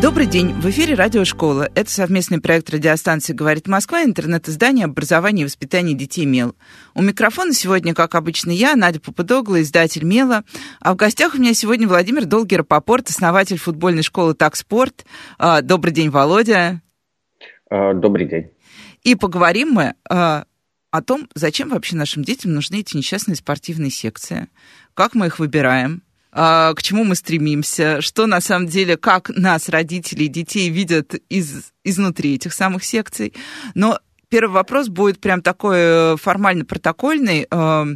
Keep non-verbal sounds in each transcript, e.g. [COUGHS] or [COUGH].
Добрый день. В эфире радиошкола. Это совместный проект радиостанции «Говорит Москва» интернет-издание образования и воспитания детей МЕЛ. У микрофона сегодня, как обычно, я, Надя Попудогла, издатель МЕЛа. А в гостях у меня сегодня Владимир Долгер-Попорт, основатель футбольной школы «Такспорт». А, добрый день, Володя. А, добрый день. И поговорим мы а, о том, зачем вообще нашим детям нужны эти несчастные спортивные секции, как мы их выбираем, к чему мы стремимся, что на самом деле, как нас, родители детей, видят из, изнутри этих самых секций. Но первый вопрос будет прям такой э, формально-протокольный. Э,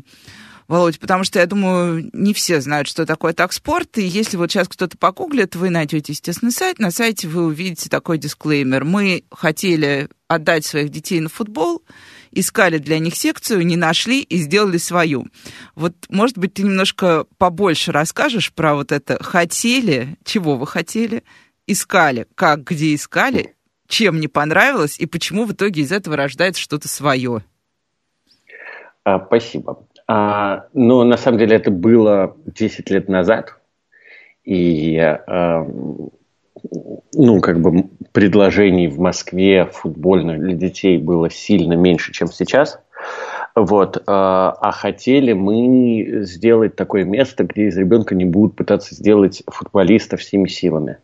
Володь, потому что, я думаю, не все знают, что такое так спорт, и если вот сейчас кто-то погуглит, вы найдете, естественно, сайт, на сайте вы увидите такой дисклеймер. Мы хотели отдать своих детей на футбол, искали для них секцию, не нашли и сделали свою. Вот, может быть, ты немножко побольше расскажешь про вот это «хотели», чего вы хотели, искали, как, где искали, чем не понравилось и почему в итоге из этого рождается что-то свое. А, спасибо. А, ну, на самом деле, это было 10 лет назад, и а, ну, как бы предложений в Москве футбольных для детей было сильно меньше, чем сейчас. Вот, э, а хотели мы сделать такое место, где из ребенка не будут пытаться сделать футболиста всеми силами.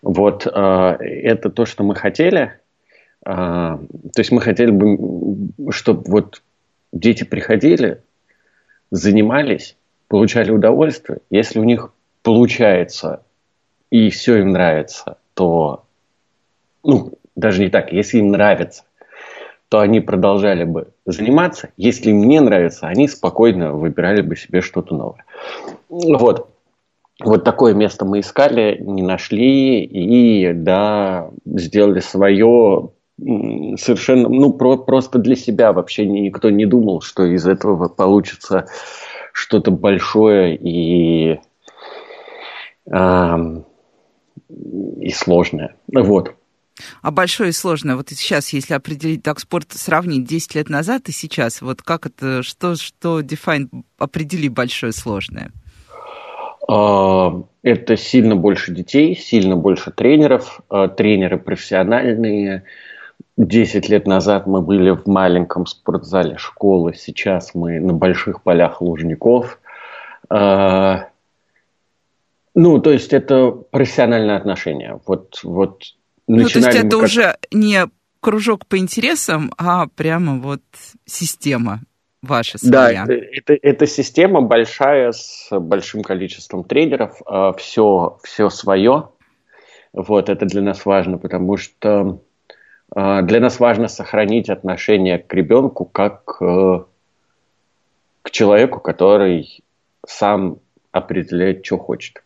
Вот, э, это то, что мы хотели. Э, то есть мы хотели бы, чтобы вот дети приходили, занимались, получали удовольствие. Если у них получается и все им нравится, то, ну, даже не так, если им нравится, то они продолжали бы заниматься. Если им не нравится, они спокойно выбирали бы себе что-то новое. Вот. Вот такое место мы искали, не нашли, и да, сделали свое совершенно, ну, про, просто для себя вообще никто не думал, что из этого получится что-то большое и э, и сложное. Вот. А большое и сложное, вот сейчас, если определить так спорт, сравнить 10 лет назад и сейчас, вот как это, что, что define, определи большое и сложное? А, это сильно больше детей, сильно больше тренеров, а, тренеры профессиональные. 10 лет назад мы были в маленьком спортзале школы, сейчас мы на больших полях Лужников. А, ну, то есть это профессиональное отношение. Вот, вот ну, то есть это как... уже не кружок по интересам, а прямо вот система ваша своя. Да, это, это система большая с большим количеством тренеров, все, а, все свое. Вот это для нас важно, потому что а, для нас важно сохранить отношение к ребенку как э, к человеку, который сам определяет, что хочет.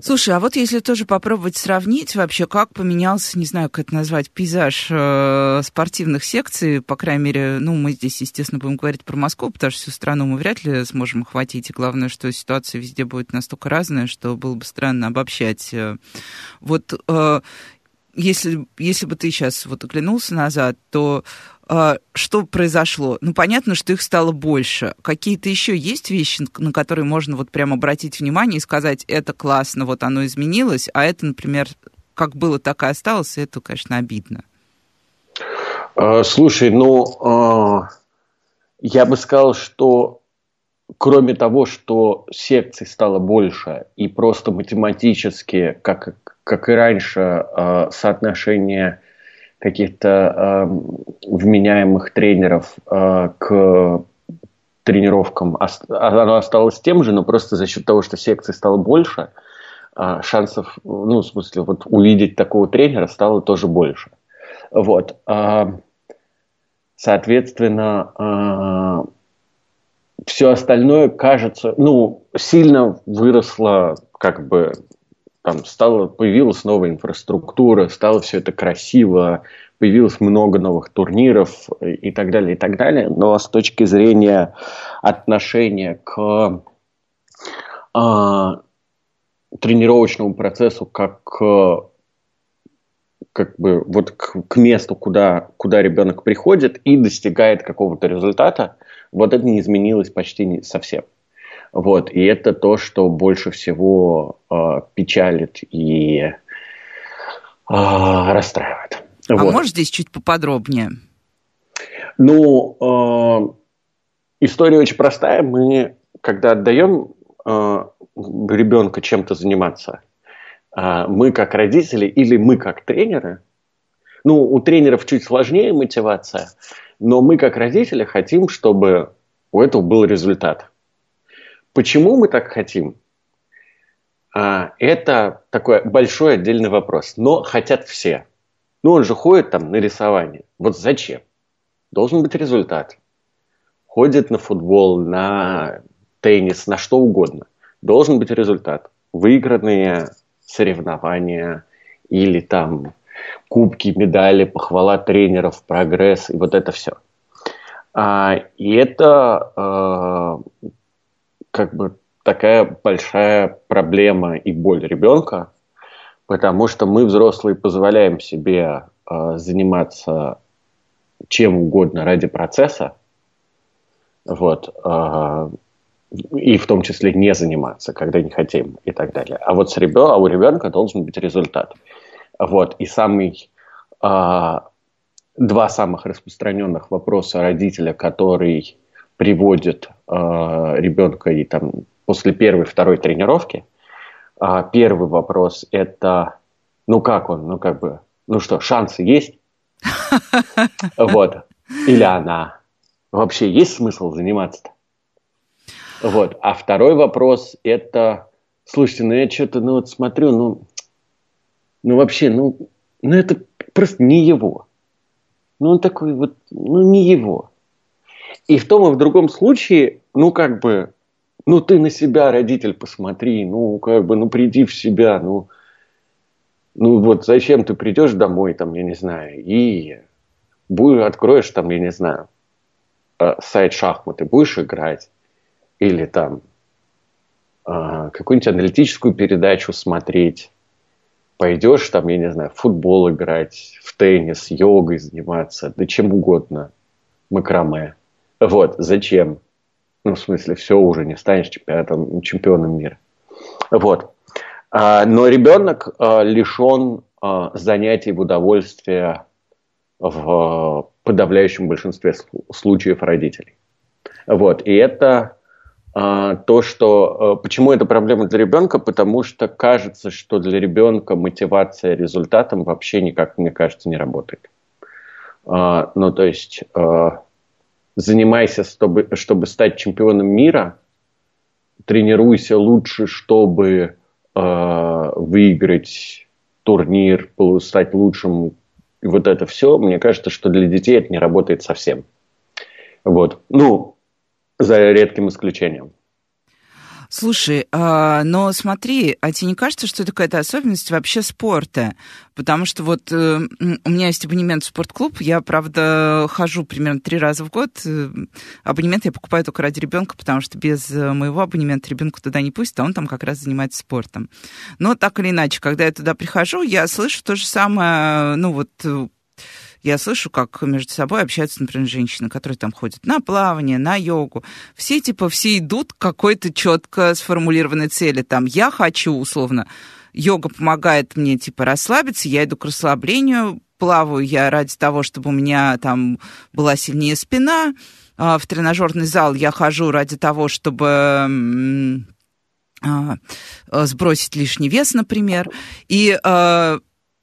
Слушай, а вот если тоже попробовать сравнить вообще, как поменялся, не знаю, как это назвать, пейзаж э, спортивных секций, по крайней мере, ну, мы здесь, естественно, будем говорить про Москву, потому что всю страну мы вряд ли сможем охватить, и главное, что ситуация везде будет настолько разная, что было бы странно обобщать. Э, вот э, если, если бы ты сейчас вот оглянулся назад, то э, что произошло? Ну, понятно, что их стало больше. Какие-то еще есть вещи, на которые можно вот прямо обратить внимание и сказать, это классно, вот оно изменилось, а это, например, как было, так и осталось, и это, конечно, обидно. А, слушай, ну, а, я бы сказал, что кроме того, что секций стало больше, и просто математически, как, как и раньше, э, соотношение каких-то э, вменяемых тренеров э, к тренировкам, оно осталось тем же, но просто за счет того, что секций стало больше, шансов, ну, в смысле, вот увидеть такого тренера стало тоже больше. Вот. Соответственно, все остальное кажется, ну, сильно выросло как бы там стало, появилась новая инфраструктура, стало все это красиво, появилось много новых турниров и так далее, и так далее. Но с точки зрения отношения к а, тренировочному процессу как как бы вот к, к месту, куда, куда ребенок приходит и достигает какого-то результата, вот это не изменилось почти совсем. Вот, и это то, что больше всего э, печалит и э, расстраивает. А вот. можешь здесь чуть поподробнее? Ну, э, история очень простая. Мы, когда отдаем э, ребенка чем-то заниматься, э, мы как родители или мы как тренеры, ну, у тренеров чуть сложнее мотивация, но мы как родители хотим, чтобы у этого был результат. Почему мы так хотим? А, это такой большой отдельный вопрос. Но хотят все. Ну, он же ходит там на рисование. Вот зачем? Должен быть результат. Ходит на футбол, на теннис, на что угодно. Должен быть результат. Выигранные соревнования или там кубки, медали, похвала тренеров, прогресс и вот это все. А, и это а, как бы такая большая проблема и боль ребенка, потому что мы, взрослые, позволяем себе э, заниматься чем угодно ради процесса, вот, э, и в том числе не заниматься, когда не хотим и так далее. А вот с ребен... а у ребенка должен быть результат. Вот, и самый, э, два самых распространенных вопроса родителя, который приводит э, ребенка и там после первой, второй тренировки, а, первый вопрос это, ну как он, ну как бы, ну что, шансы есть? [LAUGHS] Вот. Или она. Вообще есть смысл заниматься-то? Вот. А второй вопрос это, слушайте, ну я что-то, ну вот смотрю, ну, ну вообще, ну, ну это просто не его. Ну он такой вот, ну не его. И в том и в другом случае, ну как бы, ну ты на себя, родитель, посмотри, ну как бы, ну приди в себя, ну, ну вот зачем ты придешь домой, там, я не знаю, и будешь, откроешь там, я не знаю, э, сайт шахматы, будешь играть, или там э, какую-нибудь аналитическую передачу смотреть, пойдешь там, я не знаю, в футбол играть, в теннис, йогой заниматься, да чем угодно, макраме. Вот, зачем? Ну, в смысле, все уже не станешь чемпионом, чемпионом мира. Вот. А, но ребенок а, лишен а, занятий в удовольствие в подавляющем большинстве случаев родителей. Вот. И это то, что... Почему это проблема для ребенка? Потому что кажется, что для ребенка мотивация результатом вообще никак, мне кажется, не работает. Ну, то есть занимайся, чтобы, чтобы стать чемпионом мира, тренируйся лучше, чтобы э, выиграть турнир, стать лучшим, вот это все, мне кажется, что для детей это не работает совсем. Вот. Ну, за редким исключением. Слушай, а, но смотри, а тебе не кажется, что это какая-то особенность вообще спорта? Потому что вот э, у меня есть абонемент в спортклуб, я, правда, хожу примерно три раза в год. Э, абонемент я покупаю только ради ребенка, потому что без э, моего абонемента ребенка туда не пустят, а он там как раз занимается спортом. Но так или иначе, когда я туда прихожу, я слышу то же самое, ну вот я слышу, как между собой общаются, например, женщины, которые там ходят на плавание, на йогу. Все, типа, все идут к какой-то четко сформулированной цели. Там, я хочу, условно, йога помогает мне, типа, расслабиться, я иду к расслаблению, плаваю я ради того, чтобы у меня там была сильнее спина, а, в тренажерный зал я хожу ради того, чтобы а, сбросить лишний вес, например. И а,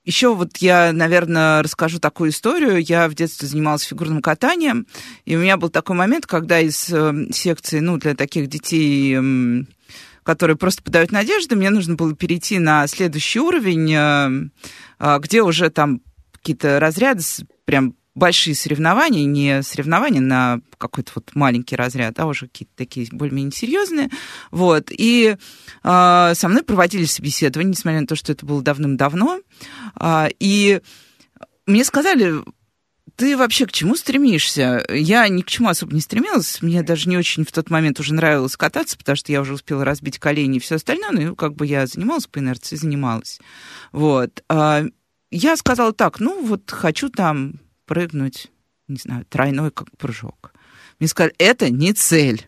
еще вот я, наверное, расскажу такую историю. Я в детстве занималась фигурным катанием, и у меня был такой момент, когда из э, секции, ну, для таких детей, э, которые просто подают надежды, мне нужно было перейти на следующий уровень, э, э, где уже там какие-то разряды прям большие соревнования, не соревнования на какой-то вот маленький разряд, а уже какие-то такие более-менее серьезные. Вот. И э, со мной проводили собеседование, несмотря на то, что это было давным-давно. Э, и мне сказали, ты вообще к чему стремишься? Я ни к чему особо не стремилась. Мне даже не очень в тот момент уже нравилось кататься, потому что я уже успела разбить колени и все остальное. Ну, как бы я занималась по инерции, занималась. Вот. Я сказала так, ну, вот хочу там прыгнуть, не знаю, тройной как прыжок. Мне сказали, это не цель.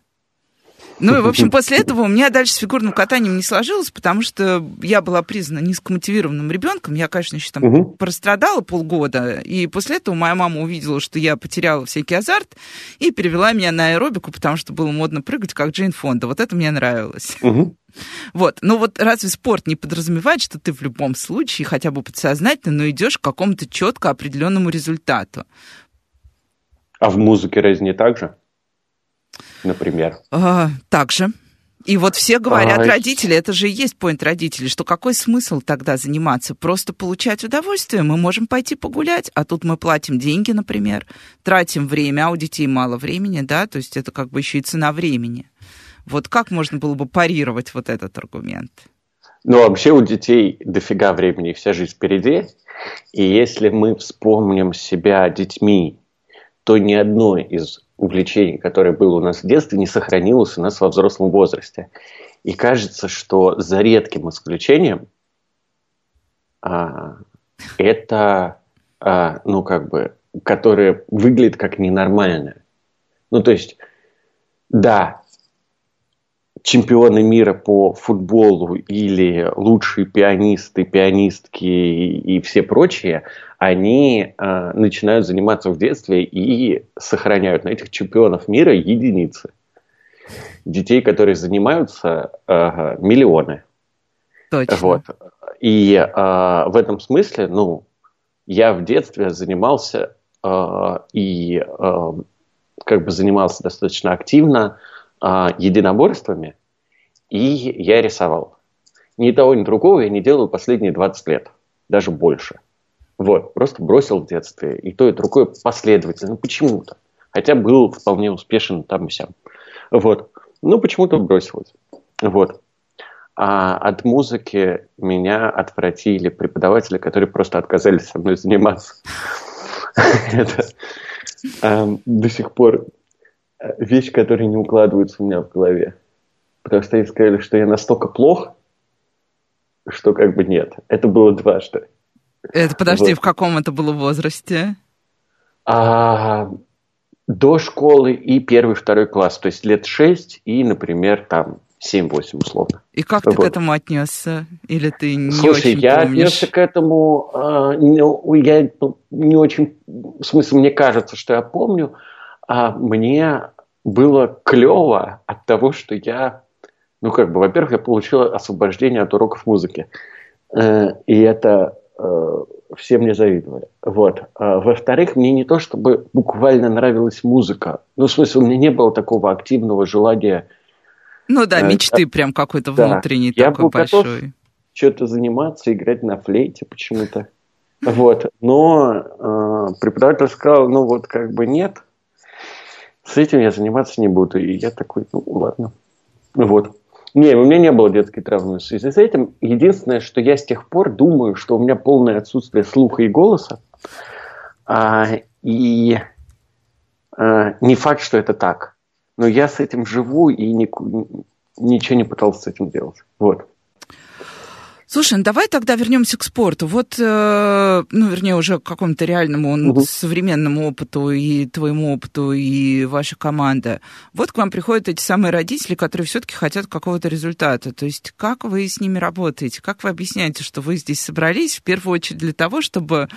Ну и, в общем, после этого у меня дальше с фигурным катанием не сложилось, потому что я была признана низкомотивированным ребенком. Я, конечно, еще там угу. прострадала полгода. И после этого моя мама увидела, что я потеряла всякий азарт и перевела меня на аэробику, потому что было модно прыгать, как Джейн Фонда. Вот это мне нравилось. Угу. Вот. Но вот разве спорт не подразумевает, что ты в любом случае, хотя бы подсознательно, но идешь к какому-то четко определенному результату? А в музыке разве не так же? Например? А, так же. И вот все говорят, а, родители, это же и есть поинт родителей, что какой смысл тогда заниматься? Просто получать удовольствие. Мы можем пойти погулять, а тут мы платим деньги, например, тратим время, а у детей мало времени, да, то есть это как бы еще и цена времени. Вот как можно было бы парировать вот этот аргумент? Ну, вообще у детей дофига времени, вся жизнь впереди. И если мы вспомним себя детьми, то ни одно из увлечений, которое было у нас в детстве, не сохранилось у нас во взрослом возрасте. И кажется, что за редким исключением а, это, а, ну, как бы, которое выглядит как ненормальное. Ну, то есть, да, чемпионы мира по футболу или лучшие пианисты, пианистки и, и все прочие, они э, начинают заниматься в детстве и сохраняют на этих чемпионов мира единицы. Детей, которые занимаются, э, миллионы. Точно. Вот. И э, в этом смысле, ну, я в детстве занимался э, и э, как бы занимался достаточно активно а, единоборствами, и я рисовал. Ни того, ни другого я не делаю последние 20 лет, даже больше. Вот, просто бросил в детстве. И то, и другое последовательно, почему-то. Хотя был вполне успешен там и сям. Вот. Ну, почему-то бросилось. Вот. А от музыки меня отвратили преподаватели, которые просто отказались со мной заниматься. [LAUGHS] Это эм, до сих пор вещь, которая не укладывается у меня в голове. Потому что они сказали, что я настолько плох, что как бы нет. Это было дважды. Это, подожди, вот. в каком это было возрасте? А, до школы и первый, второй класс. То есть лет шесть и, например, там 7-8 условно. И как вот. ты к этому отнесся? Или ты не Слушай, очень я помнишь? отнесся к этому, э, не, я не очень, в смысле, мне кажется, что я помню, а мне было клево от того, что я, ну как бы, во-первых, я получил освобождение от уроков музыки. Э, и это э, все мне завидовали. Вот. А, во-вторых, мне не то, чтобы буквально нравилась музыка. Ну, в смысле, у меня не было такого активного желания... Ну да, э, мечты прям какой-то да. внутренний я такой был большой. Готов что-то заниматься, играть на флейте почему-то. Вот. Но э, преподаватель сказал, ну вот как бы нет, с этим я заниматься не буду. И я такой, ну ладно. Вот. Не, у меня не было детской травмы в связи с этим. Единственное, что я с тех пор думаю, что у меня полное отсутствие слуха и голоса. А, и а, не факт, что это так. Но я с этим живу и ни, ничего не пытался с этим делать. Вот. Слушай, ну давай тогда вернемся к спорту. Вот, э, ну, вернее, уже к какому-то реальному, угу. современному опыту и твоему опыту, и ваша команда. Вот к вам приходят эти самые родители, которые все-таки хотят какого-то результата. То есть как вы с ними работаете? Как вы объясняете, что вы здесь собрались в первую очередь для того, чтобы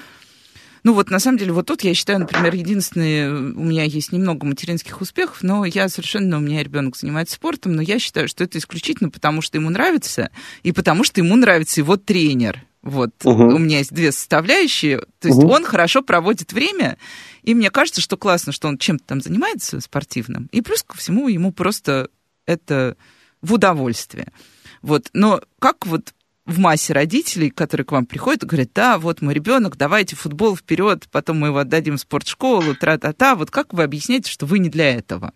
ну вот на самом деле вот тут я считаю, например, единственное, у меня есть немного материнских успехов, но я совершенно, у меня ребенок занимается спортом, но я считаю, что это исключительно потому, что ему нравится, и потому что ему нравится его тренер. Вот угу. у меня есть две составляющие. То есть угу. он хорошо проводит время, и мне кажется, что классно, что он чем-то там занимается спортивным. И плюс ко всему ему просто это в удовольствие. Вот. Но как вот в массе родителей, которые к вам приходят и говорят, да, вот мой ребенок, давайте футбол вперед, потом мы его отдадим в спортшколу, тра-та-та. Вот как вы объясняете, что вы не для этого?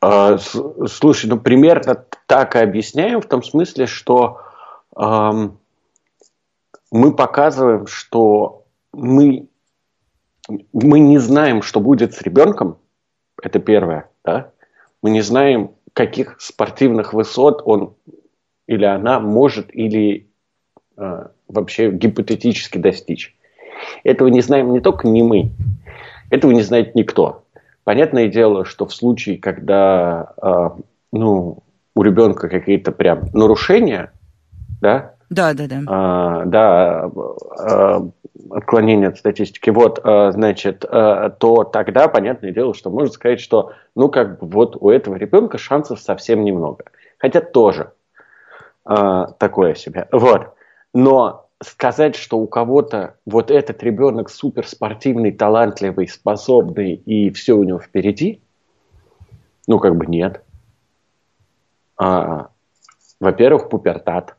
А, слушай, ну примерно так и объясняем, в том смысле, что эм, мы показываем, что мы, мы не знаем, что будет с ребенком, это первое, да? Мы не знаем, каких спортивных высот он или она может или э, вообще гипотетически достичь. Этого не знаем не только не мы, этого не знает никто. Понятное дело, что в случае, когда э, ну, у ребенка какие-то прям нарушения, да, да, да, да. А, да, а, отклонение от статистики. Вот, а, значит, а, то тогда, понятное дело, что можно сказать, что, ну, как бы вот у этого ребенка шансов совсем немного. Хотя тоже а, такое себе. Вот. Но сказать, что у кого-то вот этот ребенок суперспортивный, талантливый, способный, и все у него впереди, ну, как бы нет. А, во-первых, пубертат.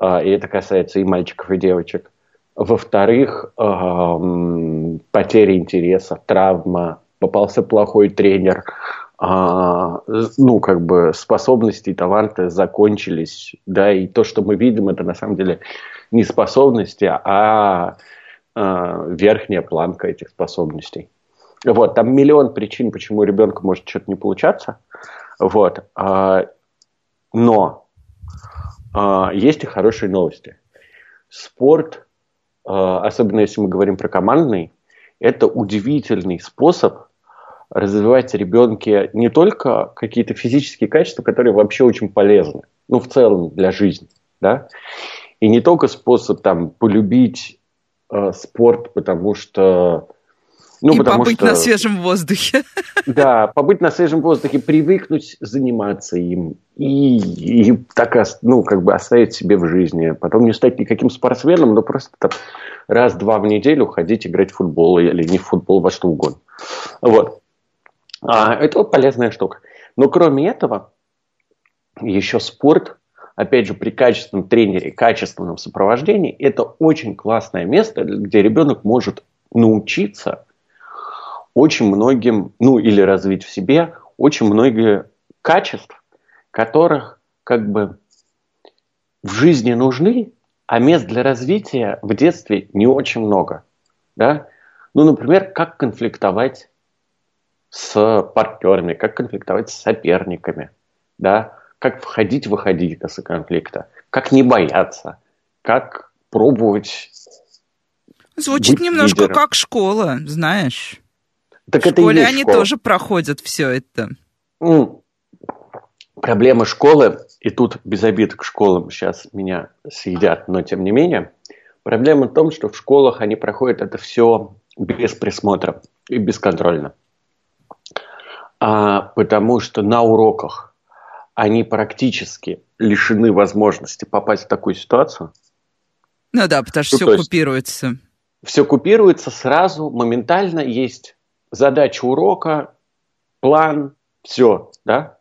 А, и это касается и мальчиков, и девочек. Во-вторых, потеря интереса, травма, попался плохой тренер, а, ну, как бы способности и таланты закончились, да, и то, что мы видим, это на самом деле не способности, а, а верхняя планка этих способностей. Вот, там миллион причин, почему у ребенка может что-то не получаться, вот, но а, есть и хорошие новости. Спорт, а, особенно если мы говорим про командный, это удивительный способ развивать в ребенке не только какие-то физические качества, которые вообще очень полезны, ну, в целом для жизни, да, и не только способ там полюбить э, спорт, потому что ну, и побыть что, на свежем воздухе. [LAUGHS] Да, побыть на свежем воздухе, привыкнуть заниматься им и, и так, ну, как бы оставить себе в жизни. Потом не стать никаким спортсменом, но просто там раз-два в неделю ходить играть в футбол или не в футбол, во что угодно. Вот. А, это полезная штука. Но кроме этого, еще спорт, опять же, при качественном тренере, качественном сопровождении, это очень классное место, где ребенок может научиться очень многим, ну или развить в себе очень многие качеств, которых как бы в жизни нужны, а мест для развития в детстве не очень много. Да? Ну, например, как конфликтовать с партнерами, как конфликтовать с соперниками, да? как входить-выходить из конфликта, как не бояться, как пробовать Звучит немножко лидером. как школа, знаешь. Так в это школе они школа. тоже проходят все это. Mm. Проблема школы, и тут без обид к школам сейчас меня съедят, но тем не менее, проблема в том, что в школах они проходят это все без присмотра и бесконтрольно. А, потому что на уроках они практически лишены возможности попасть в такую ситуацию. Ну да, потому что ну, все купируется. Все купируется сразу, моментально есть задача урока, план, все, да?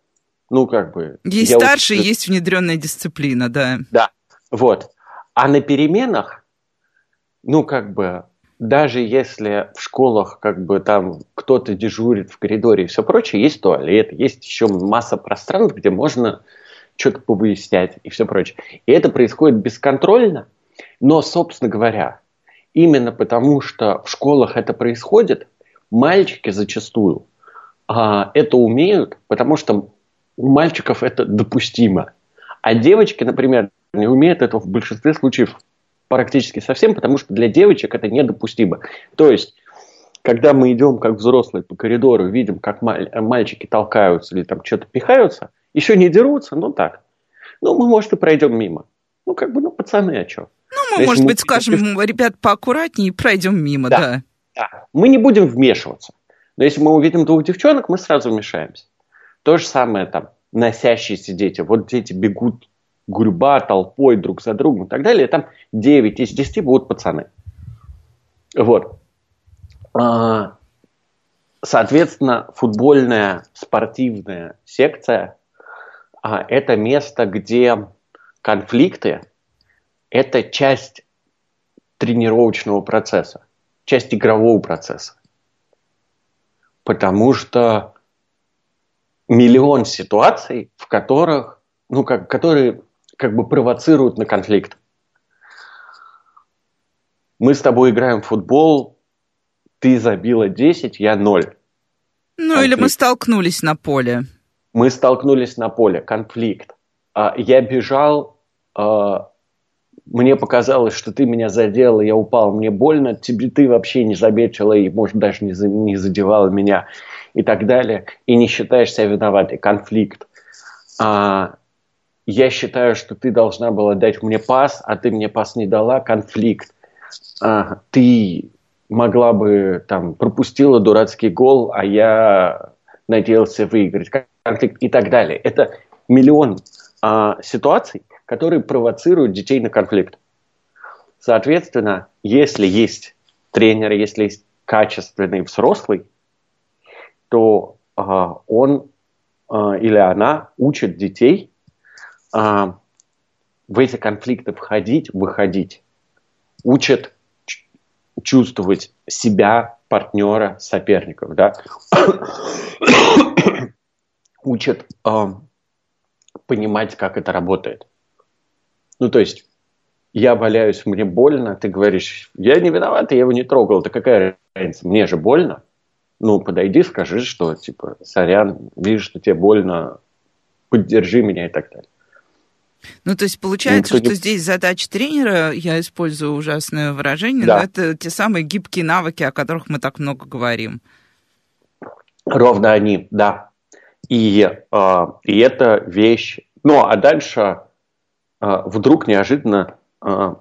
Ну, как бы... Есть старший, очень... есть внедренная дисциплина, да. Да, вот. А на переменах, ну, как бы, даже если в школах, как бы, там кто-то дежурит в коридоре и все прочее, есть туалет, есть еще масса пространств, где можно что-то повыяснять и все прочее. И это происходит бесконтрольно, но, собственно говоря, именно потому что в школах это происходит, мальчики зачастую а, это умеют, потому что у мальчиков это допустимо. А девочки, например, не умеют этого в большинстве случаев практически совсем, потому что для девочек это недопустимо. То есть, когда мы идем как взрослые по коридору, видим, как маль- мальчики толкаются или там что-то пихаются, еще не дерутся, ну так. Ну, мы, может, и пройдем мимо. Ну, как бы, ну, пацаны, а что? Ну, мы, может мы... быть, скажем, ребят, поаккуратнее и пройдем мимо, да. да. Да. Мы не будем вмешиваться. Но если мы увидим двух девчонок, мы сразу вмешаемся. То же самое там, носящиеся дети. Вот дети бегут гурьба, толпой друг за другом и так далее. Там 9 из 10 будут пацаны. Вот. А, соответственно, футбольная спортивная секция а, – это место, где конфликты это часть тренировочного процесса, часть игрового процесса. Потому что миллион ситуаций, в которых, ну, как, которые как бы провоцируют на конфликт. Мы с тобой играем в футбол, ты забила 10, я 0. Ну, конфликт. или мы столкнулись на поле. Мы столкнулись на поле, конфликт. А, я бежал, а, мне показалось, что ты меня задела, я упал, мне больно, тебе ты вообще не заметила и, может, даже не, не задевала меня и так далее, и не считаешь себя виноватой, конфликт. А, я считаю, что ты должна была дать мне пас, а ты мне пас не дала, конфликт. А, ты могла бы там пропустила дурацкий гол, а я надеялся выиграть, конфликт и так далее. Это миллион а, ситуаций, которые провоцируют детей на конфликт. Соответственно, если есть тренер, если есть качественный взрослый, то а, он а, или она учит детей а, в эти конфликты входить, выходить, учат чувствовать себя, партнера, соперников, да, [COUGHS] учат э, понимать, как это работает. Ну, то есть, я валяюсь, мне больно, ты говоришь, я не виноват, я его не трогал, да какая разница, мне же больно. Ну, подойди, скажи, что, типа, сорян, вижу, что тебе больно, поддержи меня и так далее. Ну, то есть получается, Никто что не... здесь задача тренера, я использую ужасное выражение, да. но это те самые гибкие навыки, о которых мы так много говорим. Ровно они, да. И, э, и это вещь. Ну, а дальше э, вдруг неожиданно, э,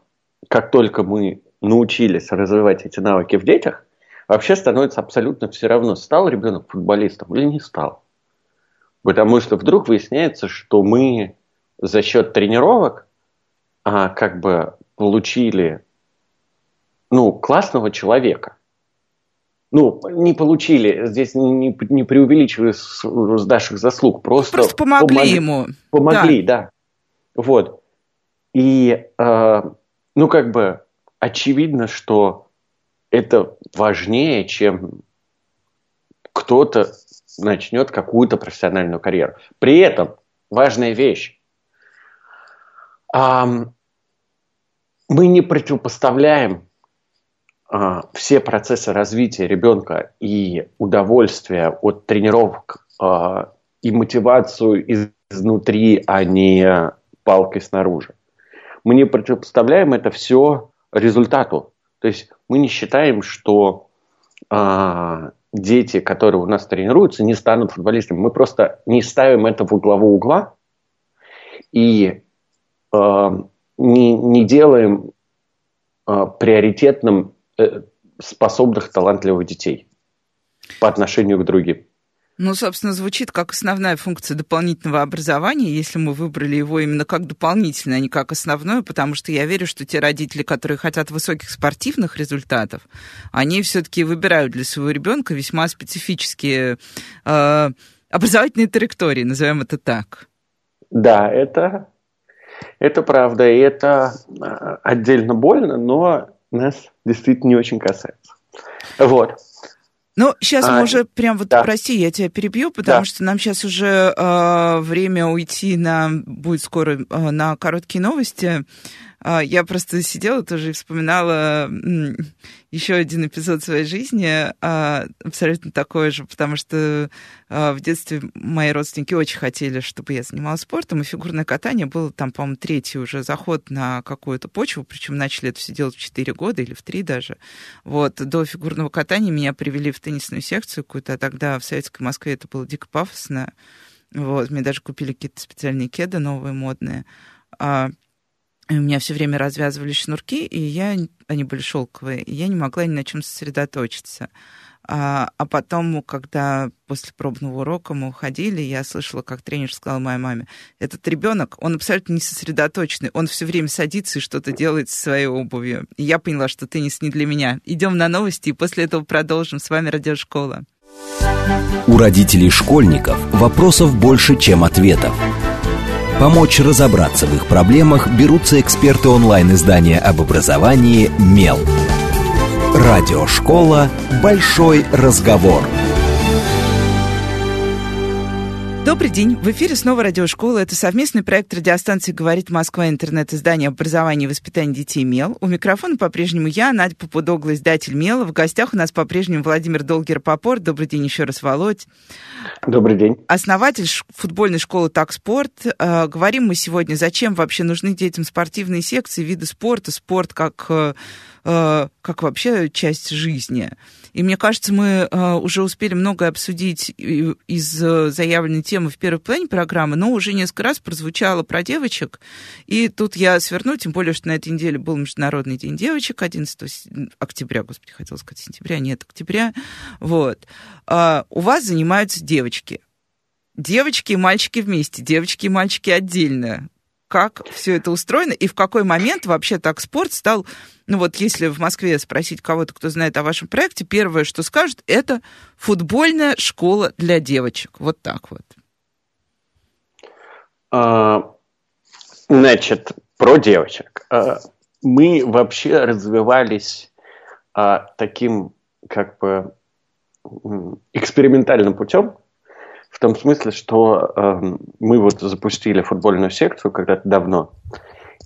как только мы научились развивать эти навыки в детях, вообще становится абсолютно все равно, стал ребенок футболистом или не стал. Потому что вдруг выясняется, что мы за счет тренировок а, как бы получили ну, классного человека. Ну, не получили, здесь не, не преувеличиваю наших заслуг, просто... Просто помогли, помогли ему. Помогли, да. да. Вот. И, э, ну, как бы, очевидно, что это важнее, чем кто-то начнет какую-то профессиональную карьеру. При этом важная вещь мы не противопоставляем а, все процессы развития ребенка и удовольствие от тренировок а, и мотивацию изнутри, а не палкой снаружи. Мы не противопоставляем это все результату. То есть мы не считаем, что а, дети, которые у нас тренируются, не станут футболистами. Мы просто не ставим это в главу угла и Э, не, не делаем э, приоритетным э, способных, талантливых детей по отношению к другим. Ну, собственно, звучит как основная функция дополнительного образования, если мы выбрали его именно как дополнительное, а не как основное, потому что я верю, что те родители, которые хотят высоких спортивных результатов, они все-таки выбирают для своего ребенка весьма специфические э, образовательные траектории, назовем это так. Да, это это правда, и это а, отдельно больно, но нас действительно не очень касается. Вот. Ну, сейчас а, мы уже прям вот, да. прости, я тебя перебью, потому да. что нам сейчас уже э, время уйти на, будет скоро э, на короткие новости. А, я просто сидела тоже и вспоминала еще один эпизод своей жизни, а, абсолютно такой же, потому что а, в детстве мои родственники очень хотели, чтобы я занималась спортом, и фигурное катание было там, по-моему, третий уже заход на какую-то почву, причем начали это все делать в 4 года или в 3 даже. Вот, до фигурного катания меня привели в теннисную секцию какую-то, а тогда в советской Москве это было дико пафосно. Вот, мне даже купили какие-то специальные кеды новые, модные. И у меня все время развязывались шнурки, и я, они были шелковые, и я не могла ни на чем сосредоточиться. А, а потом, когда после пробного урока мы уходили, я слышала, как тренер сказал моей маме, этот ребенок, он абсолютно не сосредоточенный, он все время садится и что-то делает со своей обувью. И я поняла, что теннис не для меня. Идем на новости, и после этого продолжим. С вами Радиошкола. У родителей школьников вопросов больше, чем ответов. Помочь разобраться в их проблемах берутся эксперты онлайн-издания об образовании «Мел». Радиошкола «Большой разговор». Добрый день. В эфире снова радиошкола. Это совместный проект радиостанции «Говорит Москва. Интернет-издание образования и воспитания детей МЕЛ». У микрофона по-прежнему я, Надя Попудогла, издатель МЕЛа. В гостях у нас по-прежнему Владимир Долгер-Попор. Добрый день еще раз, Володь. Добрый день. Основатель футбольной школы «Такспорт». Э, говорим мы сегодня, зачем вообще нужны детям спортивные секции, виды спорта, спорт как э, Э, как вообще часть жизни. И мне кажется, мы э, уже успели многое обсудить из э, заявленной темы в первой плане программы, но уже несколько раз прозвучало про девочек. И тут я сверну, тем более, что на этой неделе был Международный день девочек, 11 октября, господи, хотела сказать сентября, нет, октября. Вот. У вас занимаются девочки. Девочки и мальчики вместе, девочки и мальчики отдельно как все это устроено и в какой момент вообще так спорт стал, ну вот если в Москве спросить кого-то, кто знает о вашем проекте, первое, что скажут, это футбольная школа для девочек. Вот так вот. А, значит, про девочек. А, мы вообще развивались а, таким как бы экспериментальным путем, в том смысле, что э, мы вот запустили футбольную секцию когда-то давно,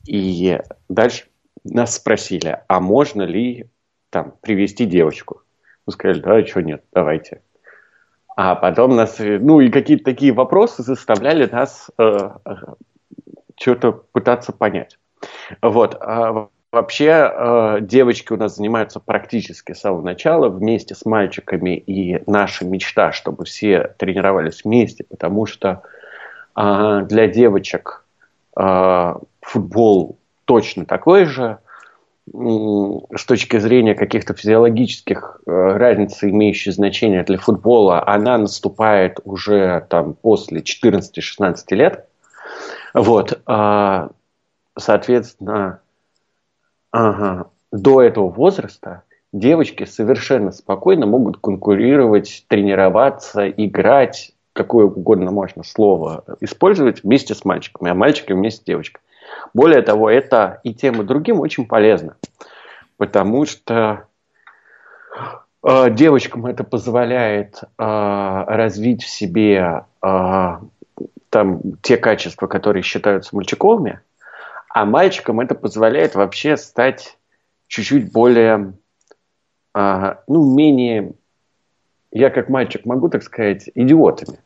и дальше нас спросили, а можно ли там привести девочку? Мы сказали, да, что нет, давайте. А потом нас, ну и какие-то такие вопросы заставляли нас э, э что-то пытаться понять. Вот. А Вообще э, девочки у нас занимаются практически с самого начала вместе с мальчиками, и наша мечта, чтобы все тренировались вместе, потому что э, для девочек э, футбол точно такой же, с точки зрения каких-то физиологических разниц, имеющих значение для футбола, она наступает уже там после 14-16 лет. Вот, соответственно, Ага. До этого возраста девочки совершенно спокойно могут конкурировать, тренироваться, играть, какое угодно можно слово использовать вместе с мальчиками, а мальчики вместе с девочками. Более того, это и тем, и другим очень полезно, потому что э, девочкам это позволяет э, развить в себе э, там, те качества, которые считаются мальчиковыми, а мальчикам это позволяет вообще стать чуть-чуть более, а, ну, менее, я как мальчик могу так сказать, идиотами.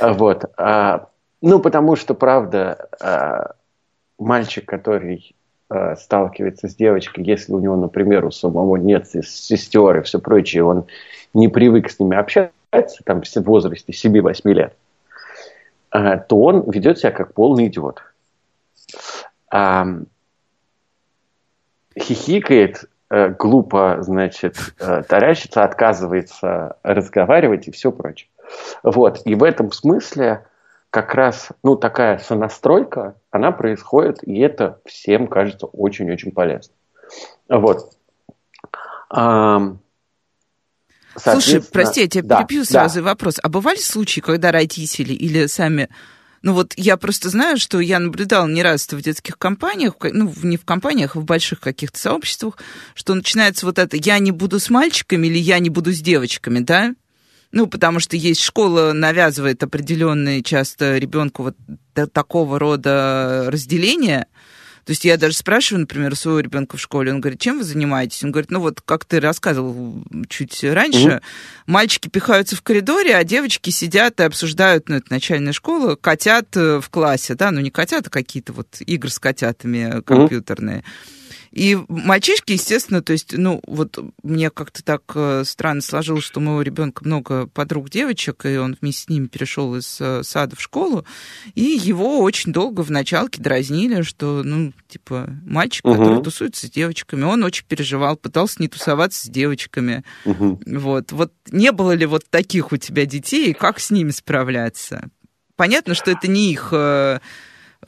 А, вот. А, ну, потому что, правда, а, мальчик, который а, сталкивается с девочкой, если у него, например, у самого нет сестер и все прочее, он не привык с ними общаться, там, в возрасте 7-8 лет, а, то он ведет себя как полный идиот хихикает, э, глупо, значит, э, таращится, отказывается разговаривать и все прочее. Вот. И в этом смысле как раз, ну, такая сонастройка, она происходит, и это всем кажется очень-очень полезно. Вот. Слушай, прости, я тебя да, перебью сразу да. вопрос. А бывали случаи, когда родители или сами ну вот я просто знаю, что я наблюдала не раз в детских компаниях, ну не в компаниях, а в больших каких-то сообществах, что начинается вот это «я не буду с мальчиками» или «я не буду с девочками», да? Ну, потому что есть школа, навязывает определенные часто ребенку вот такого рода разделения, то есть я даже спрашиваю, например, своего ребенка в школе, он говорит, чем вы занимаетесь? Он говорит, ну вот, как ты рассказывал чуть раньше, угу. мальчики пихаются в коридоре, а девочки сидят и обсуждают, ну это начальная школа, котят э, в классе, да, ну не котят, а какие-то вот игры с котятами компьютерные. Угу. И мальчишки, естественно, то есть, ну, вот мне как-то так э, странно сложилось, что у моего ребенка много подруг девочек, и он вместе с ними перешел из э, сада в школу, и его очень долго в началке дразнили, что, ну, типа, мальчик, угу. который тусуется с девочками, он очень переживал, пытался не тусоваться с девочками. Угу. Вот. Вот не было ли вот таких у тебя детей, и как с ними справляться? Понятно, что это не их э,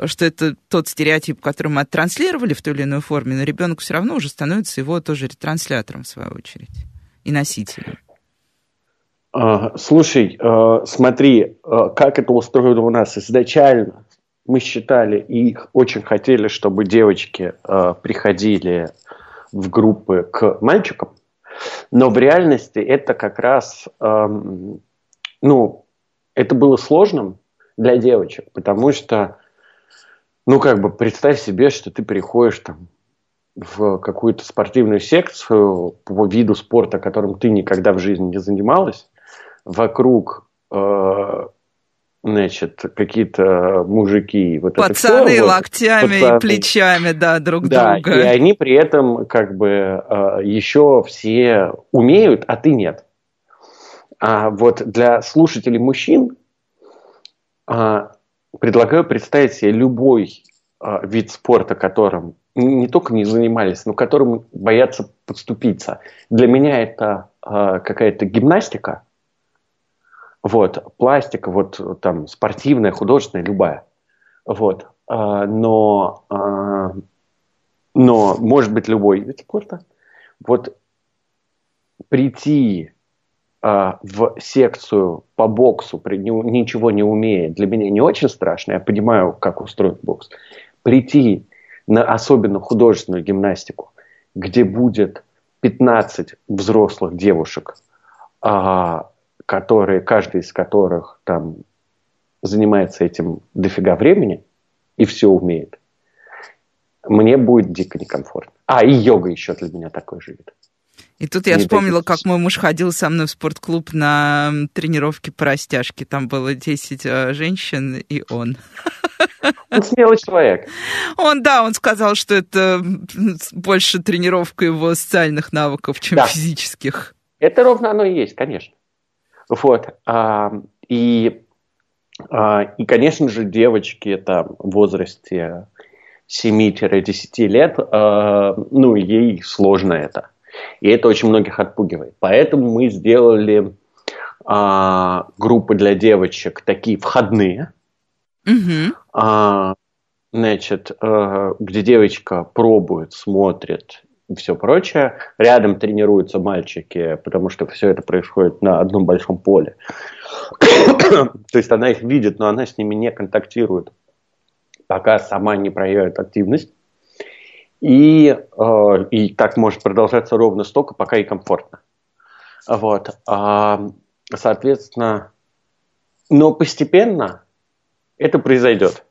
что это тот стереотип, который мы оттранслировали в той или иной форме, но ребенок все равно уже становится его тоже ретранслятором, в свою очередь, и носителем. А, слушай, а, смотри, а, как это устроено у нас изначально. мы считали и очень хотели, чтобы девочки приходили в группы к мальчикам, но в реальности это как раз, ну, это было сложным для девочек, потому что, ну, как бы представь себе, что ты приходишь там в какую-то спортивную секцию по виду спорта, которым ты никогда в жизни не занималась, вокруг э, значит, какие-то мужики. Вот Пацаны это все, локтями пацаны. и плечами, да, друг да, друга. и они при этом как бы э, еще все умеют, а ты нет. А вот для слушателей мужчин э, предлагаю представить себе любой э, вид спорта, которым не только не занимались, но которым боятся подступиться. Для меня это э, какая-то гимнастика – вот, пластика, вот там спортивная, художественная, любая. Вот. А, но, а, но может быть любой вид спорта. Вот прийти в секцию по боксу, при, ничего не умея, для меня не очень страшно. Я понимаю, как устроен бокс. Прийти на особенно художественную гимнастику, где будет 15 взрослых девушек, которые, каждый из которых там занимается этим дофига времени и все умеет, мне будет дико некомфортно. А, и йога еще для меня такой же. И тут я вспомнила, как мой муж ходил со мной в спортклуб на тренировки по растяжке. Там было 10 э, женщин и он. Он смелый человек. Он, да, он сказал, что это больше тренировка его социальных навыков, чем да. физических. Это ровно оно и есть, конечно. Вот. А, и, а, и, конечно же, девочки там в возрасте 7-10 лет, а, ну, ей сложно это. И это очень многих отпугивает. Поэтому мы сделали а, группы для девочек такие входные. Mm-hmm. А, значит, а, где девочка пробует, смотрит и все прочее. Рядом тренируются мальчики, потому что все это происходит на одном большом поле. [COUGHS] То есть она их видит, но она с ними не контактирует, пока сама не проявит активность. И, э, и так может продолжаться ровно столько, пока и комфортно. Вот. А, соответственно, но постепенно это произойдет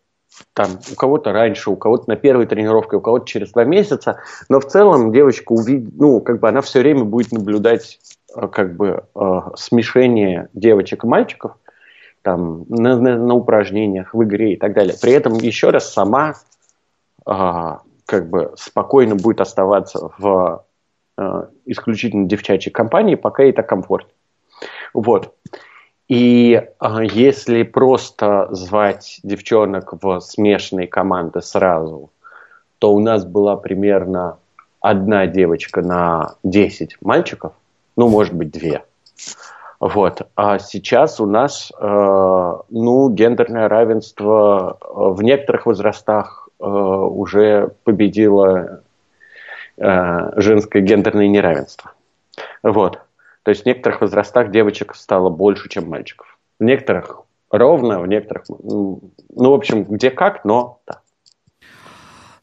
там у кого-то раньше, у кого-то на первой тренировке, у кого-то через два месяца, но в целом девочка увидит, ну, как бы она все время будет наблюдать э, как бы э, смешение девочек и мальчиков там на, на, на упражнениях в игре и так далее. При этом еще раз сама э, как бы спокойно будет оставаться в э, исключительно девчачьей компании, пока ей так комфортно. Вот. И а, если просто звать девчонок в смешанные команды сразу, то у нас была примерно одна девочка на 10 мальчиков, ну, может быть, две. Вот. А сейчас у нас, э, ну, гендерное равенство в некоторых возрастах э, уже победило э, женское гендерное неравенство. Вот. То есть в некоторых возрастах девочек стало больше, чем мальчиков. В некоторых ровно, в некоторых... Ну, в общем, где как, но да.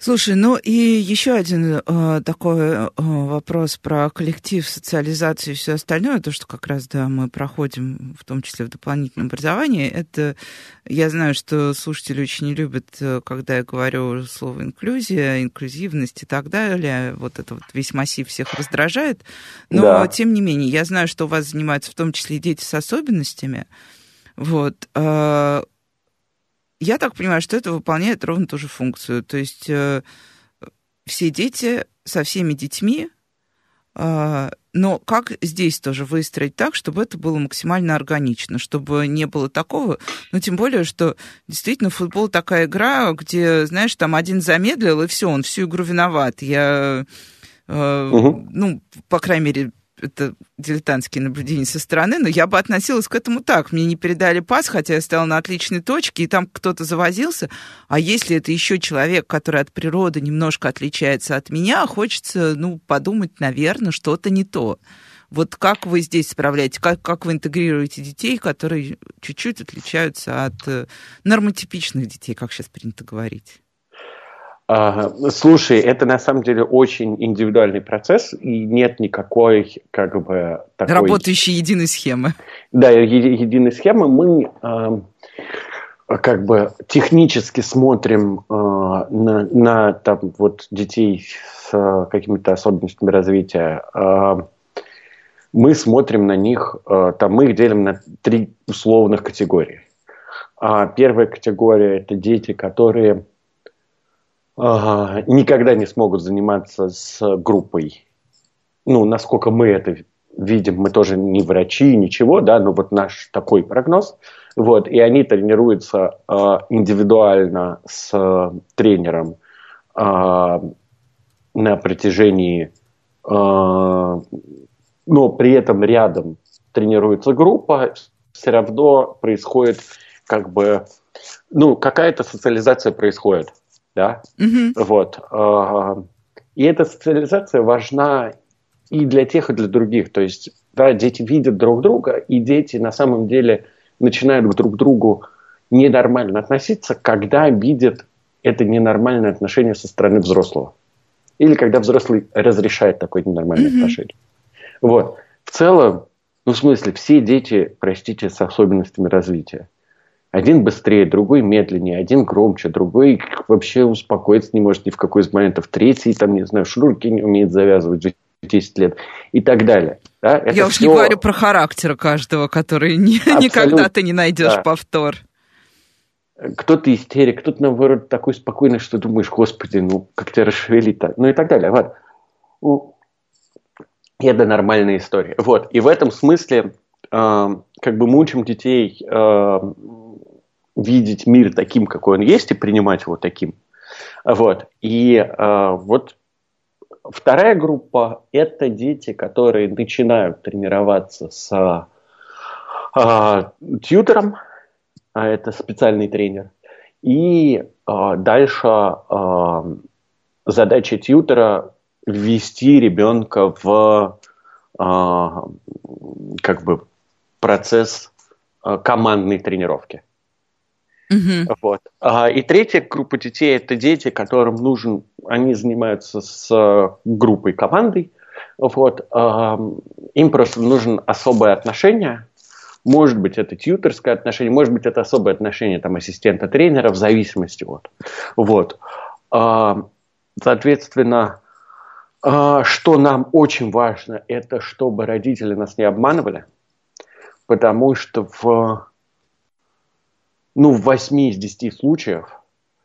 Слушай, ну и еще один э, такой э, вопрос про коллектив, социализацию и все остальное, то, что как раз, да, мы проходим, в том числе в дополнительном образовании, это, я знаю, что слушатели очень не любят, э, когда я говорю слово инклюзия, инклюзивность и так далее, вот это вот весь массив всех раздражает, но, да. тем не менее, я знаю, что у вас занимаются в том числе дети с особенностями, вот, э, я так понимаю, что это выполняет ровно ту же функцию. То есть э, все дети со всеми детьми, э, но как здесь тоже выстроить так, чтобы это было максимально органично, чтобы не было такого, ну, тем более, что действительно футбол такая игра, где, знаешь, там один замедлил, и все, он всю игру виноват. Я, э, угу. ну, по крайней мере, это дилетантские наблюдения со стороны, но я бы относилась к этому так. Мне не передали пас, хотя я стояла на отличной точке, и там кто-то завозился. А если это еще человек, который от природы немножко отличается от меня, хочется, ну, подумать, наверное, что-то не то. Вот как вы здесь справляете, как, как вы интегрируете детей, которые чуть-чуть отличаются от э, нормотипичных детей, как сейчас принято говорить? Слушай, это на самом деле очень индивидуальный процесс, и нет никакой, как бы, такой... Работающей единой схемы. Да, еди- единой схемы. Мы как бы технически смотрим э, на, на там, вот, детей с э, какими-то особенностями развития, э, мы смотрим на них, э, там, мы их делим на три условных категории. А первая категория – это дети, которые э, никогда не смогут заниматься с группой. Ну, насколько мы это видим, мы тоже не врачи, ничего, да, но вот наш такой прогноз – вот, и они тренируются э, индивидуально с э, тренером э, на протяжении, э, но при этом рядом тренируется группа, все равно происходит как бы, ну, какая-то социализация происходит, да, mm-hmm. вот. Э, и эта социализация важна и для тех, и для других. То есть, да, дети видят друг друга, и дети на самом деле начинают друг к другу ненормально относиться, когда видят это ненормальное отношение со стороны взрослого. Или когда взрослый разрешает такое ненормальное mm-hmm. отношение. Вот. В целом, ну, в смысле, все дети, простите, с особенностями развития. Один быстрее, другой медленнее, один громче, другой вообще успокоиться не может ни в какой из моментов. Третий, там, не знаю, шнурки не умеет завязывать 10 лет и так далее. Да? Это Я уж все... не говорю про характер каждого, который не, [LAUGHS] никогда ты не найдешь да. повтор. Кто-то истерик, кто-то, наоборот, такой спокойный, что думаешь, господи, ну, как тебя расшевелить-то? Ну и так далее. Вот. Ну, это нормальная история. Вот. И в этом смысле э, как бы мы учим детей э, видеть мир таким, какой он есть, и принимать его таким. Вот. И э, вот Вторая группа – это дети, которые начинают тренироваться с э, тьютером, а это специальный тренер. И э, дальше э, задача тьютера – ввести ребенка в э, как бы процесс э, командной тренировки. Угу. Вот. А, и третья группа детей – это дети, которым нужен они занимаются с группой, командой, вот, им просто нужно особое отношение, может быть, это тьютерское отношение, может быть, это особое отношение там, ассистента-тренера, в зависимости от. Вот. Соответственно, а, что нам очень важно, это чтобы родители нас не обманывали, потому что в, ну, в 8 из 10 случаев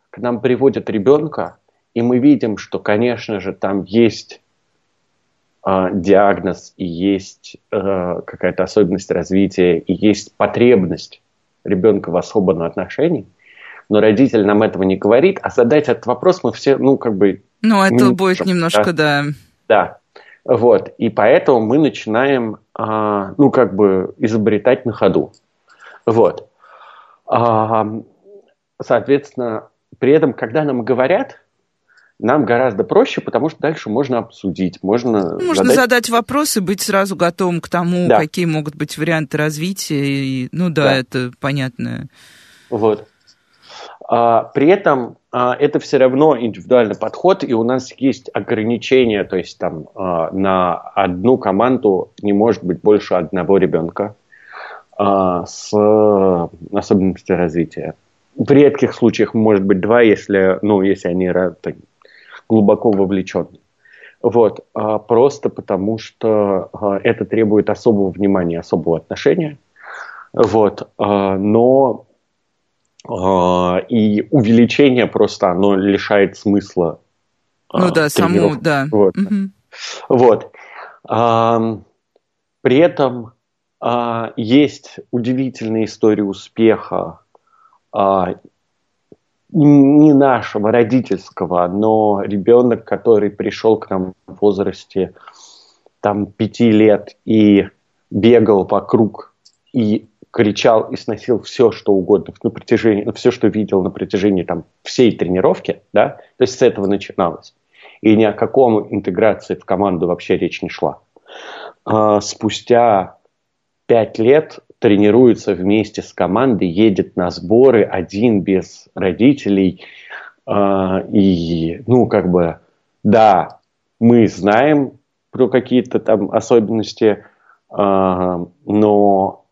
к нам приводят ребенка, и мы видим, что, конечно же, там есть э, диагноз и есть э, какая-то особенность развития, и есть потребность ребенка в особом отношении, но родитель нам этого не говорит, а задать этот вопрос мы все, ну, как бы... Ну, это не будет можем, немножко, да. Да. Вот. И поэтому мы начинаем, э, ну, как бы изобретать на ходу. Вот. Соответственно, при этом, когда нам говорят, нам гораздо проще, потому что дальше можно обсудить, можно... Можно задать, задать вопросы, быть сразу готовым к тому, да. какие могут быть варианты развития. И, ну да, да. это понятно. Вот. А, при этом а, это все равно индивидуальный подход, и у нас есть ограничения, то есть там а, на одну команду не может быть больше одного ребенка с особенностями развития. В редких случаях может быть два, если, ну, если они глубоко вовлеченный. Вот, а просто потому что а, это требует особого внимания, особого отношения. Вот, а, но а, и увеличение просто оно лишает смысла. Ну да, саму, да. Вот. Угу. вот. А, при этом а, есть удивительные истории успеха а, не нашего, родительского, но ребенок, который пришел к нам в возрасте там пяти лет и бегал вокруг и кричал и сносил все, что угодно на протяжении, все, что видел на протяжении там всей тренировки, да, то есть с этого начиналось. И ни о каком интеграции в команду вообще речь не шла. э, спустя пять лет тренируется вместе с командой, едет на сборы один без родителей. Э, и, ну, как бы, да, мы знаем про какие-то там особенности, э, но,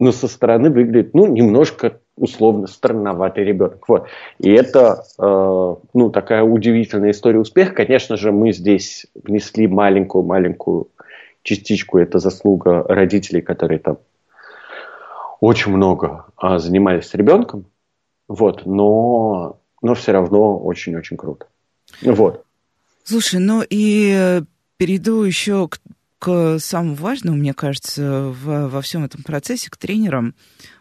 но со стороны выглядит, ну, немножко условно странноватый ребенок. Вот. И это э, ну, такая удивительная история успеха. Конечно же, мы здесь внесли маленькую-маленькую частичку. Это заслуга родителей, которые там очень много э, занимались с ребенком. Вот. Но, но все равно очень-очень круто. Вот. Слушай, ну и э, перейду еще к, к самому важному, мне кажется, в, во всем этом процессе, к тренерам.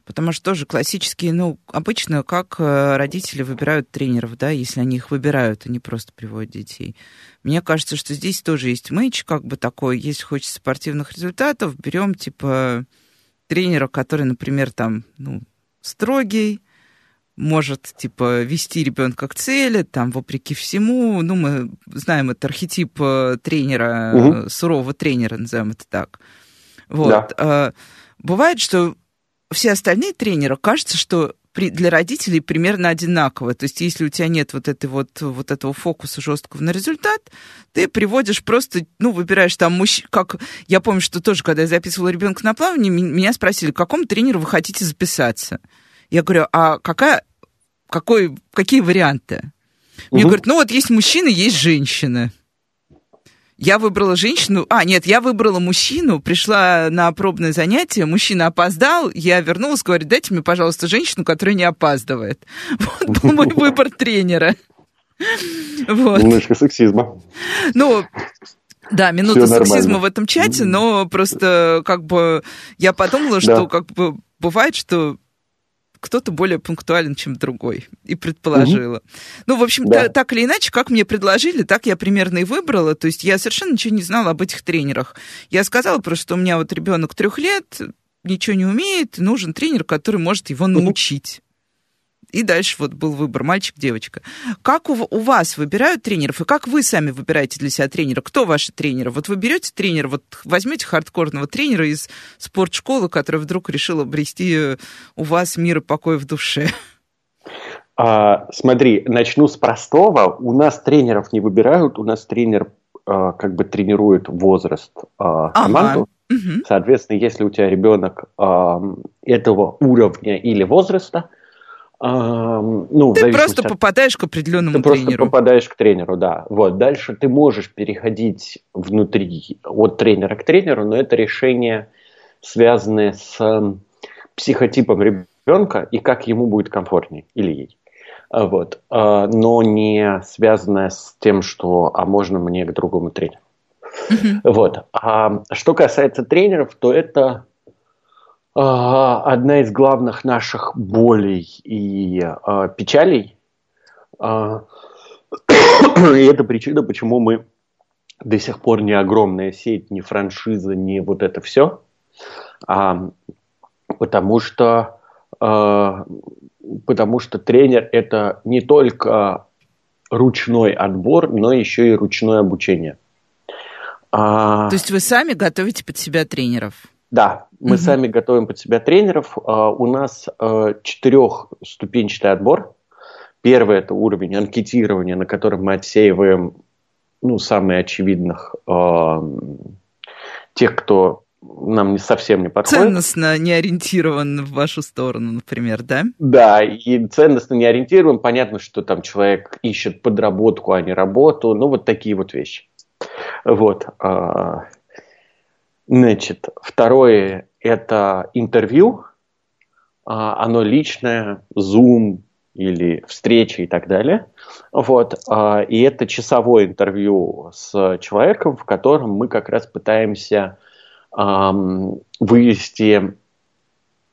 Потому что тоже классические, ну, обычно как э, родители выбирают тренеров, да, если они их выбирают, они просто приводят детей. Мне кажется, что здесь тоже есть мэйч, как бы такой, если хочется спортивных результатов, берем, типа, тренера, который, например, там, ну, строгий, может, типа, вести ребенка к цели, там, вопреки всему. Ну, мы знаем, это архетип э, тренера, угу. сурового тренера, назовем это так. Вот. Да. Бывает, что все остальные тренеры, кажется, что для родителей примерно одинаково. То есть, если у тебя нет вот, этой вот, вот этого фокуса жесткого на результат, ты приводишь просто, ну, выбираешь там мужчин, как... Я помню, что тоже, когда я записывала ребенка на плавание, меня спросили, к какому тренеру вы хотите записаться? Я говорю, а какая, какой, какие варианты? Мне угу. говорят, ну вот есть мужчины, есть женщины. Я выбрала женщину, а, нет, я выбрала мужчину, пришла на пробное занятие, мужчина опоздал, я вернулась, говорю, дайте мне, пожалуйста, женщину, которая не опаздывает. [LAUGHS] Вот был мой выбор тренера. [LAUGHS] Вот. Немножко сексизма. Ну, да, минута сексизма в этом чате, но просто как бы я подумала, что как бы бывает, что кто-то более пунктуален, чем другой, и предположила. Угу. Ну, в общем, да. так или иначе, как мне предложили, так я примерно и выбрала. То есть я совершенно ничего не знала об этих тренерах. Я сказала просто, что у меня вот ребенок трех лет, ничего не умеет, нужен тренер, который может его научить и дальше вот был выбор мальчик-девочка. Как у, у вас выбирают тренеров, и как вы сами выбираете для себя тренера? Кто ваши тренеры? Вот вы берете тренера, вот возьмете хардкорного тренера из спортшколы, который вдруг решил обрести э, у вас мир и покой в душе. А, смотри, начну с простого. У нас тренеров не выбирают, у нас тренер а, как бы тренирует возраст а, команду. Ага. Соответственно, если у тебя ребенок а, этого уровня или возраста, ну, ты просто от... попадаешь к определенному ты тренеру. Ты просто попадаешь к тренеру, да. Вот. Дальше ты можешь переходить внутри от тренера к тренеру, но это решение, связанное с психотипом ребенка и как ему будет комфортнее или ей. А, вот. А, но не связанное с тем, что а можно мне к другому тренеру. Uh-huh. Вот. А что касается тренеров, то это одна из главных наших болей и а, печалей. А, [COUGHS] и это причина, почему мы до сих пор не огромная сеть, не франшиза, не вот это все. А, потому что а, потому что тренер это не только ручной отбор, но еще и ручное обучение. А, То есть вы сами готовите под себя тренеров? Да, мы угу. сами готовим под себя тренеров. Uh, у нас uh, четырехступенчатый отбор. Первый это уровень анкетирования, на котором мы отсеиваем ну, самые очевидных uh, тех, кто нам не совсем не подходит. Ценностно не ориентирован в вашу сторону, например, да? Да, и ценностно не ориентирован. Понятно, что там человек ищет подработку, а не работу. Ну, вот такие вот вещи. Вот. Значит, второе – это интервью. А, оно личное, Zoom или встреча и так далее. Вот. А, и это часовое интервью с человеком, в котором мы как раз пытаемся вывести,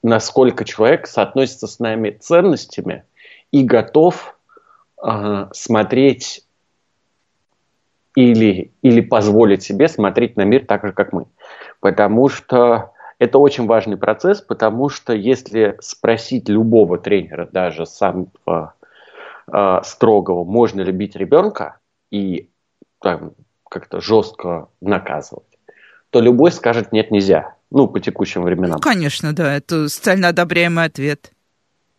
насколько человек соотносится с нами ценностями и готов а, смотреть или, или позволить себе смотреть на мир так же, как мы потому что это очень важный процесс, потому что если спросить любого тренера, даже самого э, строгого, можно ли бить ребенка и там, как-то жестко наказывать, то любой скажет «нет, нельзя». Ну, по текущим временам. Ну, конечно, да, это социально одобряемый ответ.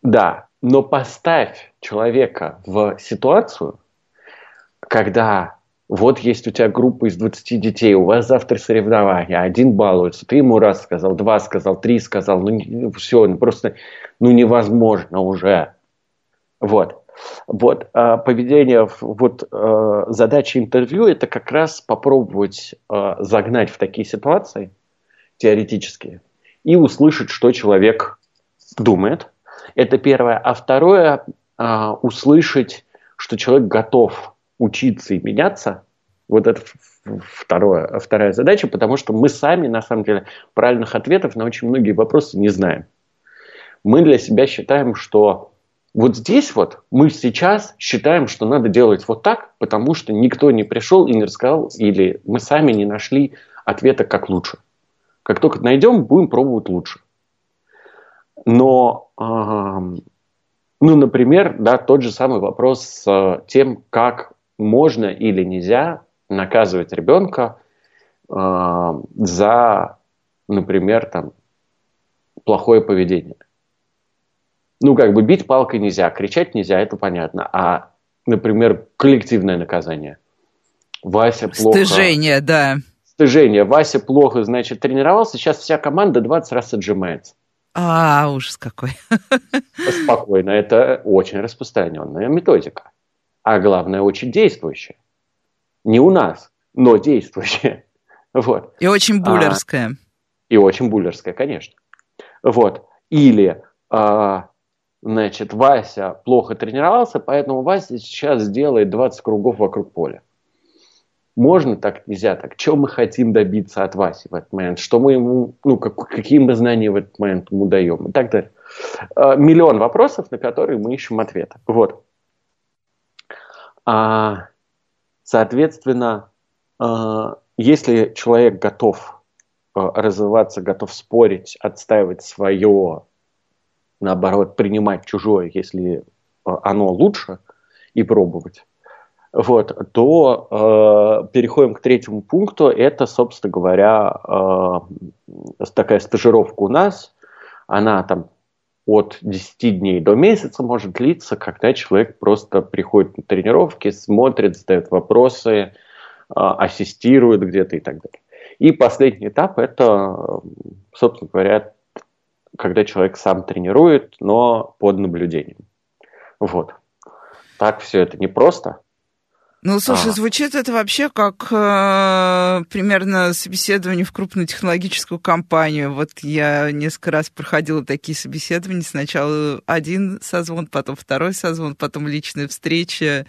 Да, но поставь человека в ситуацию, когда вот есть у тебя группа из 20 детей, у вас завтра соревнования, один балуется, ты ему раз сказал, два сказал, три сказал, ну, все, ну просто ну невозможно уже. Вот. Вот а, поведение, вот а, задача интервью это как раз попробовать а, загнать в такие ситуации теоретические и услышать, что человек думает. Это первое. А второе, услышать, что человек готов учиться и меняться. Вот это второе, вторая задача, потому что мы сами, на самом деле, правильных ответов на очень многие вопросы не знаем. Мы для себя считаем, что вот здесь вот мы сейчас считаем, что надо делать вот так, потому что никто не пришел и не рассказал, или мы сами не нашли ответа, как лучше. Как только найдем, будем пробовать лучше. Но, э, ну, например, да, тот же самый вопрос с тем, как можно или нельзя наказывать ребенка э, за, например, там, плохое поведение. Ну, как бы бить палкой нельзя, кричать нельзя, это понятно. А, например, коллективное наказание. Вася плохо... Стыжение, да. Стыжение. Вася плохо, значит, тренировался, сейчас вся команда 20 раз отжимается. А, ужас какой. [LAUGHS] Спокойно, это очень распространенная методика. А главное, очень действующая. Не у нас, но действующая. [LAUGHS] Вот. И очень буллерская. А, и очень буллерская, конечно. Вот. Или а, Значит, Вася плохо тренировался, поэтому Вася сейчас сделает 20 кругов вокруг поля. Можно так, нельзя так. Чего мы хотим добиться от Васи в этот момент? Что мы ему, ну, как, какие мы знания в этот момент ему даем? И так далее. А, миллион вопросов, на которые мы ищем ответы. Вот. А, соответственно, а, если человек готов а, развиваться, готов спорить, отстаивать свое наоборот, принимать чужое, если э, оно лучше, и пробовать, вот, то э, переходим к третьему пункту. Это, собственно говоря, э, такая стажировка у нас. Она там от 10 дней до месяца может длиться, когда человек просто приходит на тренировки, смотрит, задает вопросы, э, ассистирует где-то и так далее. И последний этап – это, собственно говоря, когда человек сам тренирует, но под наблюдением. Вот. Так все это непросто. Ну, слушай, а. звучит это вообще как э, примерно собеседование в крупную технологическую компанию. Вот я несколько раз проходила такие собеседования. Сначала один созвон, потом второй созвон, потом личная встреча,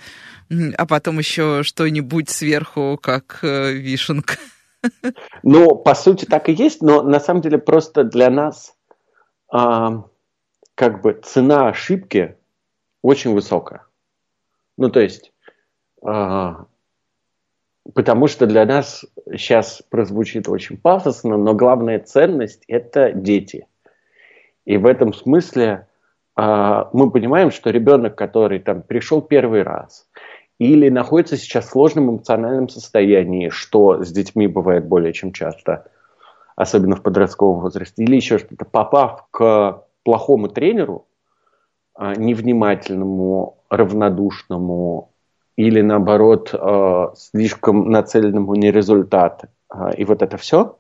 а потом еще что-нибудь сверху, как э, вишенка. Ну, по сути, так и есть, но на самом деле просто для нас а, как бы цена ошибки очень высокая. Ну, то есть, потому что для нас сейчас прозвучит очень пафосно, но главная ценность – это дети. И в этом смысле а, мы понимаем, что ребенок, который там пришел первый раз, или находится сейчас в сложном эмоциональном состоянии, что с детьми бывает более чем часто – особенно в подростковом возрасте, или еще что-то, попав к плохому тренеру, а, невнимательному, равнодушному или наоборот а, слишком нацеленному на результат, а, и вот это все,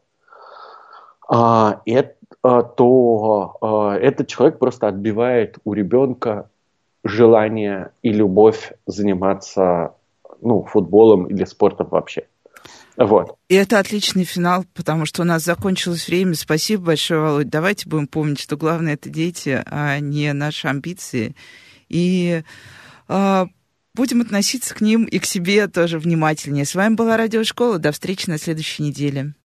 это, то этот человек просто отбивает у ребенка желание и любовь заниматься ну, футболом или спортом вообще. Вот. И это отличный финал, потому что у нас закончилось время. Спасибо большое, Володь. Давайте будем помнить, что главное это дети, а не наши амбиции. И э, будем относиться к ним и к себе тоже внимательнее. С вами была Радиошкола. До встречи на следующей неделе.